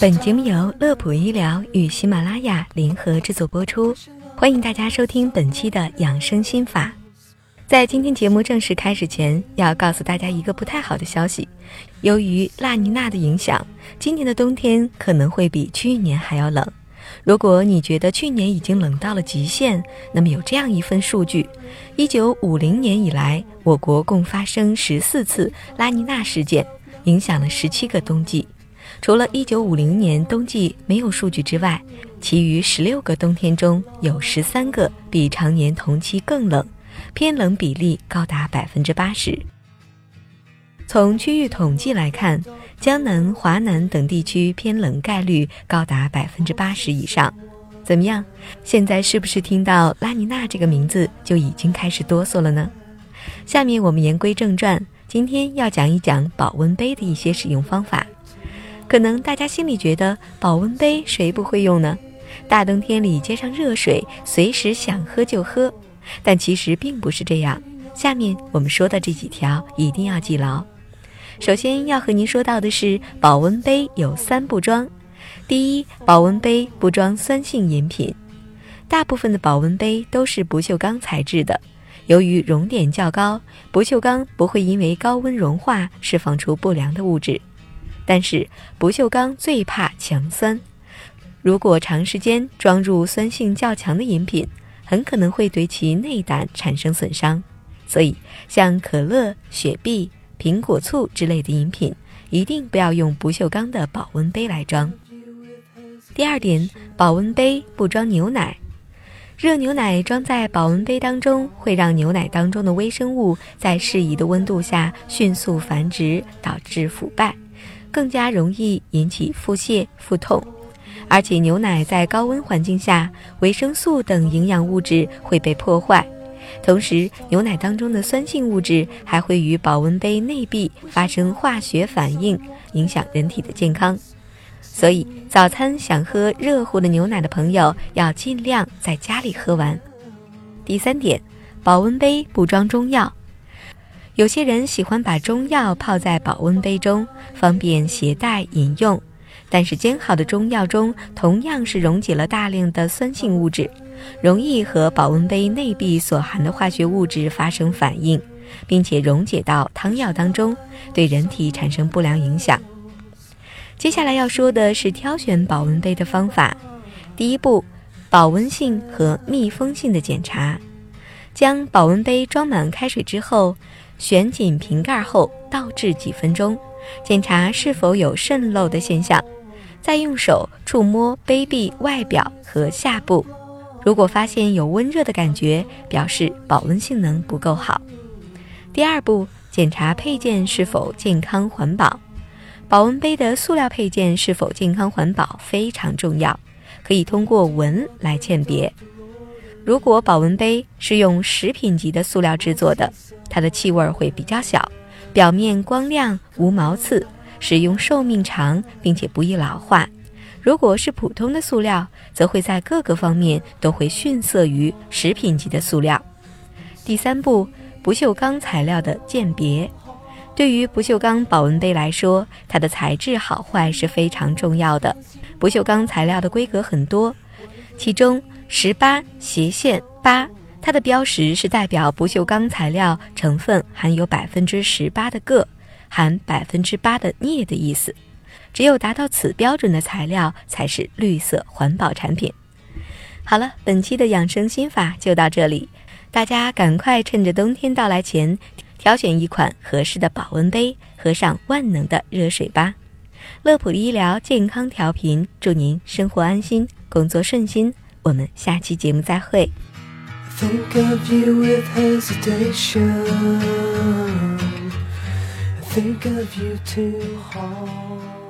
本节目由乐普医疗与喜马拉雅联合制作播出，欢迎大家收听本期的养生心法。在今天节目正式开始前，要告诉大家一个不太好的消息：由于拉尼娜的影响，今年的冬天可能会比去年还要冷。如果你觉得去年已经冷到了极限，那么有这样一份数据：一九五零年以来，我国共发生十四次拉尼娜事件，影响了十七个冬季。除了一九五零年冬季没有数据之外，其余十六个冬天中有十三个比常年同期更冷，偏冷比例高达百分之八十。从区域统计来看。江南、华南等地区偏冷概率高达百分之八十以上，怎么样？现在是不是听到拉尼娜这个名字就已经开始哆嗦了呢？下面我们言归正传，今天要讲一讲保温杯的一些使用方法。可能大家心里觉得保温杯谁不会用呢？大冬天里接上热水，随时想喝就喝。但其实并不是这样。下面我们说的这几条一定要记牢。首先要和您说到的是，保温杯有三不装。第一，保温杯不装酸性饮品。大部分的保温杯都是不锈钢材质的，由于熔点较高，不锈钢不会因为高温融化释放出不良的物质。但是不锈钢最怕强酸，如果长时间装入酸性较强的饮品，很可能会对其内胆产生损伤。所以，像可乐、雪碧。苹果醋之类的饮品，一定不要用不锈钢的保温杯来装。第二点，保温杯不装牛奶。热牛奶装在保温杯当中，会让牛奶当中的微生物在适宜的温度下迅速繁殖，导致腐败，更加容易引起腹泻、腹痛。而且牛奶在高温环境下，维生素等营养物质会被破坏。同时，牛奶当中的酸性物质还会与保温杯内壁发生化学反应，影响人体的健康。所以，早餐想喝热乎的牛奶的朋友，要尽量在家里喝完。第三点，保温杯不装中药。有些人喜欢把中药泡在保温杯中，方便携带饮用。但是煎好的中药中同样是溶解了大量的酸性物质，容易和保温杯内壁所含的化学物质发生反应，并且溶解到汤药当中，对人体产生不良影响。接下来要说的是挑选保温杯的方法。第一步，保温性和密封性的检查。将保温杯装满开水之后，旋紧瓶盖后倒置几分钟，检查是否有渗漏的现象。再用手触摸杯壁外表和下部，如果发现有温热的感觉，表示保温性能不够好。第二步，检查配件是否健康环保。保温杯的塑料配件是否健康环保非常重要，可以通过闻来鉴别。如果保温杯是用食品级的塑料制作的，它的气味会比较小，表面光亮无毛刺。使用寿命长，并且不易老化。如果是普通的塑料，则会在各个方面都会逊色于食品级的塑料。第三步，不锈钢材料的鉴别。对于不锈钢保温杯来说，它的材质好坏是非常重要的。不锈钢材料的规格很多，其中十八斜线八，它的标识是代表不锈钢材料成分含有百分之十八的铬。含百分之八的镍的意思，只有达到此标准的材料才是绿色环保产品。好了，本期的养生心法就到这里，大家赶快趁着冬天到来前，挑选一款合适的保温杯，喝上万能的热水吧。乐普医疗健康调频，祝您生活安心，工作顺心。我们下期节目再会。think of you too hard.